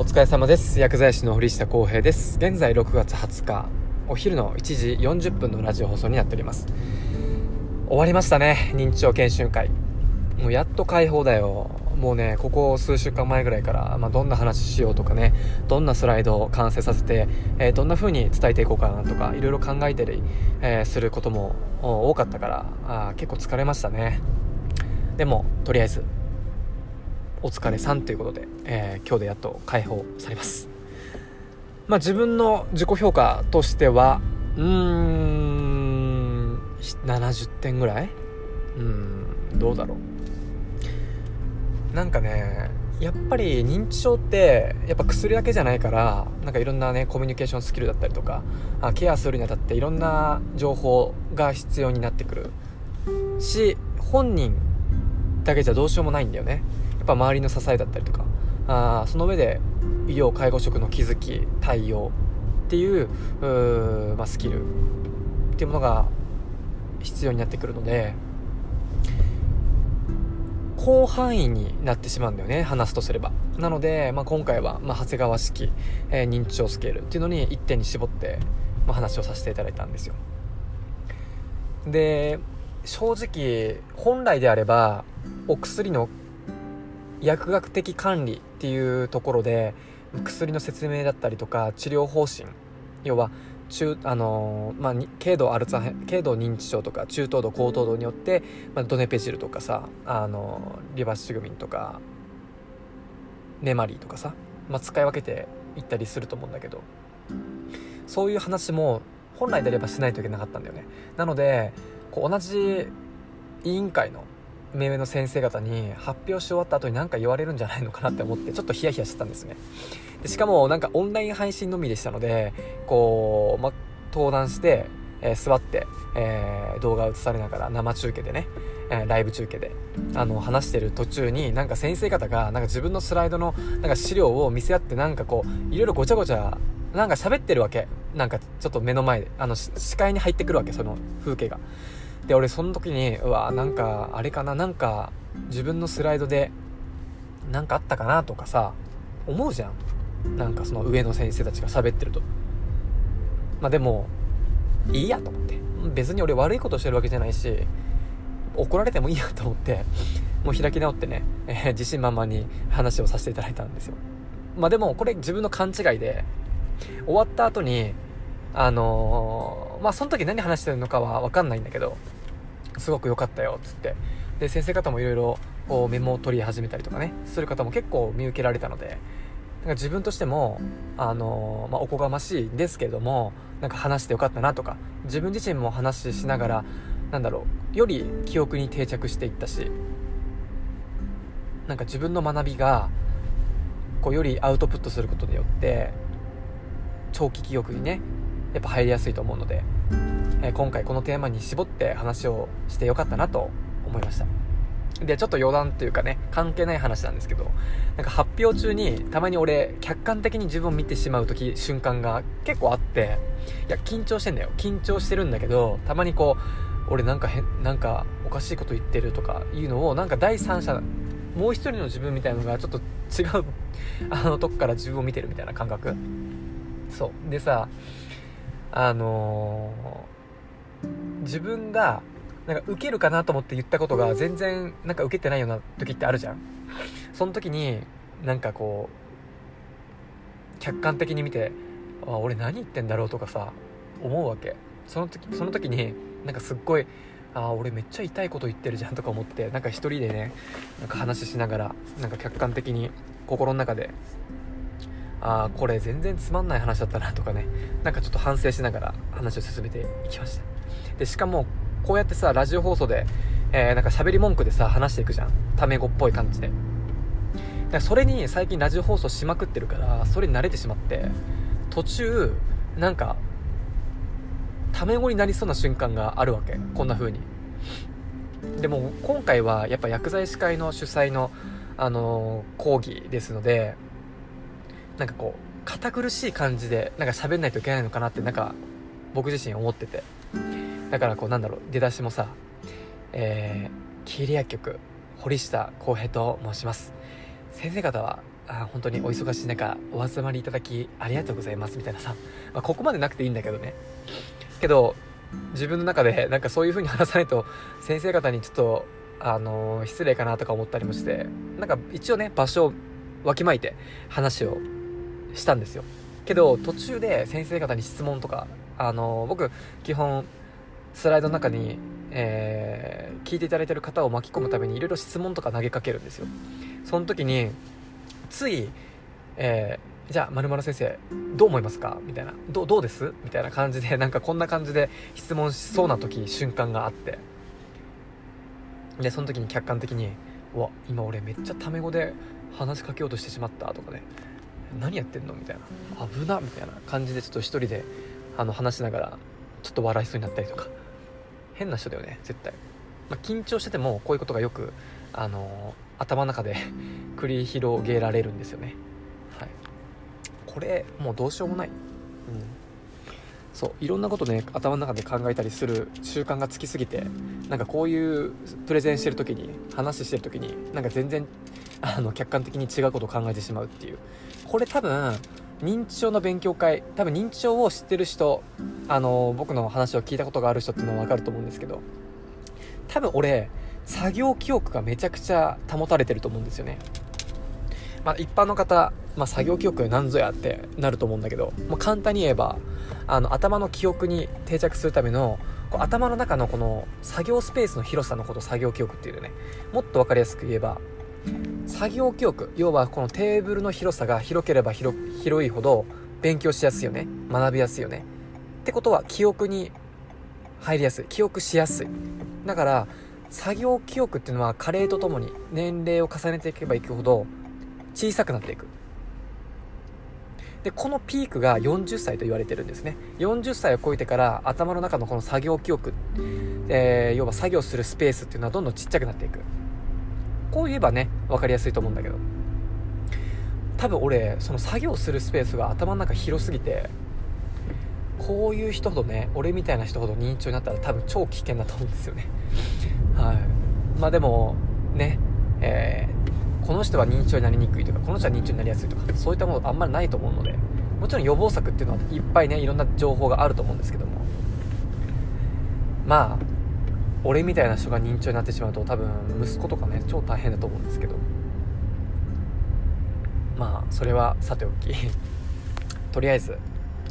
お疲れ様です。薬剤師の堀下康平です。現在6月20日お昼の1時40分のラジオ放送になっております。終わりましたね認知症研修会。もうやっと解放だよ。もうねここ数週間前ぐらいから、まあ、どんな話しようとかねどんなスライドを完成させて、えー、どんな風に伝えていこうかなとかいろいろ考えたり、えー、することも多かったからあ結構疲れましたね。でもとりあえずお疲れさんということで、えー、今日でやっと解放されます。まあ自分の自己評価としてはうーん70点ぐらい？うんどうだろう。なんかねやっぱり認知症ってやっぱ薬だけじゃないからなんかいろんなねコミュニケーションスキルだったりとかあケアするにあたっていろんな情報が必要になってくる。し本人だけじゃどうしようもないんだよね。ぱ周りの支えだったりとかあその上で医療介護職の気づき対応っていうまあ、スキルっていうものが必要になってくるので広範囲になってしまうんだよね話すとすれば。なので、まあ、今回は、まあ、長谷川式、えー、認知症スケールっていうのに一点に絞って、まあ、話をさせていただいたんですよ。で正直本来であればお薬の薬学的管理っていうところで薬の説明だったりとか治療方針要は中あのまあ、軽度アルツハ軽度認知症とか中等度高等度によって、まあ、ドネペジルとかさあのリバシグミンとかネマリーとかさ、まあ、使い分けていったりすると思うんだけど。そういう話も本来であればしないといけなかったんだよね。なのでこう同じ委員会の目上の先生方に発表し終わった後に何か言われるんじゃないのかなって思ってちょっとヒヤヒヤしてたんですね。でしかもなんかオンライン配信のみでしたのでこう、ま、登壇して、えー、座って、えー、動画を映されながら生中継でね、えー、ライブ中継であの話してる途中になんか先生方がなんか自分のスライドのなんか資料を見せ合ってなんかこういろいろごちゃごちゃなんか喋ってるわけ。なんかちょっと目の前であの視界に入ってくるわけその風景が。で俺その時にうわなんかあれかななんか自分のスライドで何かあったかなとかさ思うじゃん。なんかその上の先生たちが喋ってると。まあでもいいやと思って。別に俺悪いことしてるわけじゃないし怒られてもいいやと思ってもう開き直ってね、えー、自信満々に話をさせていただいたんですよ。まあでもこれ自分の勘違いで終わった後にあのー、まあその時何話してるのかは分かんないんだけどすごく良かったよっつって。で先生方もいろいろメモを取り始めたりとかねする方も結構見受けられたのでなんか自分としても、あの、まあ、おこがましいんですけれどもなんか話してよかったなとか自分自身も話しながらなんだろうより記憶に定着していったしなんか自分の学びがこうよりアウトプットすることによって長期記憶にねやっぱ入りやすいと思うので、え、今回このテーマに絞って話をしてよかったなと思いました。でちょっと余談というかね関係ない話なんですけどなんか発表中にたまに俺客観的に自分を見てしまう時瞬間が結構あっていや緊張してんだよ。緊張してるんだけどたまにこう俺なんか変なんかおかしいこと言ってるとかいうのをなんか第三者もう一人の自分みたいなのがちょっと違う あのとこから自分を見てるみたいな感覚。そう。でさあのー、自分がなんか受けるかなと思って言ったことが全然なんか受けてないような時ってあるじゃん。その時になんかこう客観的に見てあ俺何言ってんだろうとかさ思うわけ。その時その時になんかすっごいあ俺めっちゃ痛いこと言ってるじゃんとか思ってなんか一人でねなんか話しながらなんか客観的に心の中でああこれ全然つまんない話だったなとかねなんかちょっと反省しながら話を進めていきました。でしかもこうやってさラジオ放送で、えー、なんか喋り文句でさ話していくじゃん。タメ語っぽい感じで。だからそれに最近ラジオ放送しまくってるからそれに慣れてしまって途中なんかタメ語になりそうな瞬間があるわけ。こんな風に。でも今回はやっぱ薬剤師会の主催の、あのー、講義ですのでなんかこう堅苦しい感じでなんか喋んないといけないのかなってなんか僕自身思ってて。だからこうなんだろう出だしもさえー、キーリ薬局堀下康平と申します。先生方はあ本当にお忙しい中お集まりいただきありがとうございますみたいなさ、まあ、ここまでなくていいんだけどね。けど自分の中でなんかそういう風に話さないと先生方にちょっとあの、失礼かなとか思ったりもしてなんか一応ね場所をわきまいて話をしたんですよ。けど途中で先生方に質問とかあの、僕基本スライドの中に、えー、聞いていただいてる方を巻き込むためにいろいろ質問とか投げかけるんですよ。その時につい、えー、じゃあ〇〇先生どう思いますか？みたいな。どどうです？みたいな感じで なんかこんな感じで質問しそうな時瞬間があって。でその時に客観的に「うわ今俺めっちゃタメ語で話しかけようとしてしまった」とかね「何やってんの?」みたいな「危な」みたいな感じでちょっと一人であの話しながらちょっと笑いそうになったりとか。変な人だよね絶対、まあ、緊張しててもこういうことがよくあの頭の中で 繰り広げられるんですよね。はい。これもうどうしようもない。うん。そういろんなことね頭の中で考えたりする習慣がつきすぎてなんかこういうプレゼンしてる時に話してる時になんか全然あの客観的に違うことを考えてしまうっていう。これ多分認知症の勉強会多分認知症を知ってる人あの僕の話を聞いたことがある人っていうのは分かると思うんですけど多分俺作業記憶がめちゃくちゃ保たれてると思うんですよね。まあ、一般の方、まあ、作業記憶なんぞやってなると思うんだけど、まあ、簡単に言えばあの頭の記憶に定着するためのこう頭の中のこの作業スペースの広さのことを作業記憶っていうね。もっと分かりやすく言えば作業記憶。要はこのテーブルの広さが広ければ広広いほど勉強しやすいよね。学びやすいよね。ってことは記憶に入りやすい。記憶しやすい。だから作業記憶っていうのは加齢とともに年齢を重ねていけばいくほど小さくなっていく。でこのピークが40歳と言われてるんですね。40歳を超えてから頭の中のこの作業記憶、えー、要は作業するスペースっていうのはどんどんちっちゃくなっていく。こう言えばね分かりやすいと思うんだけど。多分俺その作業するスペースが頭の中広すぎてこういう人ほどね俺みたいな人ほど認知症になったら多分超危険だと思うんですよね。はい。まあでもねえー、この人は認知症になりにくいとかこの人は認知症になりやすいとかそういったものあんまりないと思うのでもちろん予防策っていうのはいっぱいねいろんな情報があると思うんですけども。まあ俺みたいな人が認知症になってしまうと多分息子とかね超大変だと思うんですけど。まあそれはさておき。とりあえず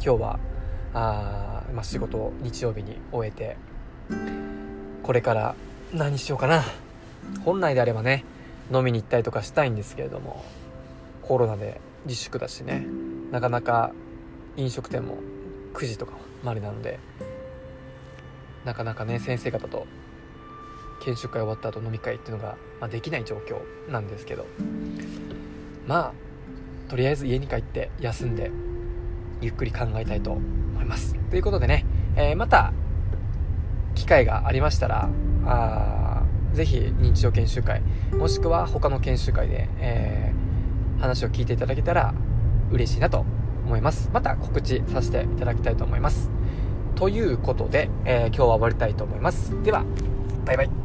今日はあ、まあ、仕事を日曜日に終えてこれから何しようかな。本来であればね飲みに行ったりとかしたいんですけれどもコロナで自粛だしねなかなか飲食店も9時とかまでなのでなかなかね先生方と研修会終わった後飲み会っていうのが、まあ、できない状況なんですけど。まあとりあえず家に帰って休んでゆっくり考えたいと思います。ということでね、えー、また機会がありましたらあぜひ認知症研修会もしくは他の研修会で、えー、話を聞いていただけたら嬉しいなと思います。また告知させていただきたいと思います。ということで、えー、今日は終わりたいと思います。ではバイバイ。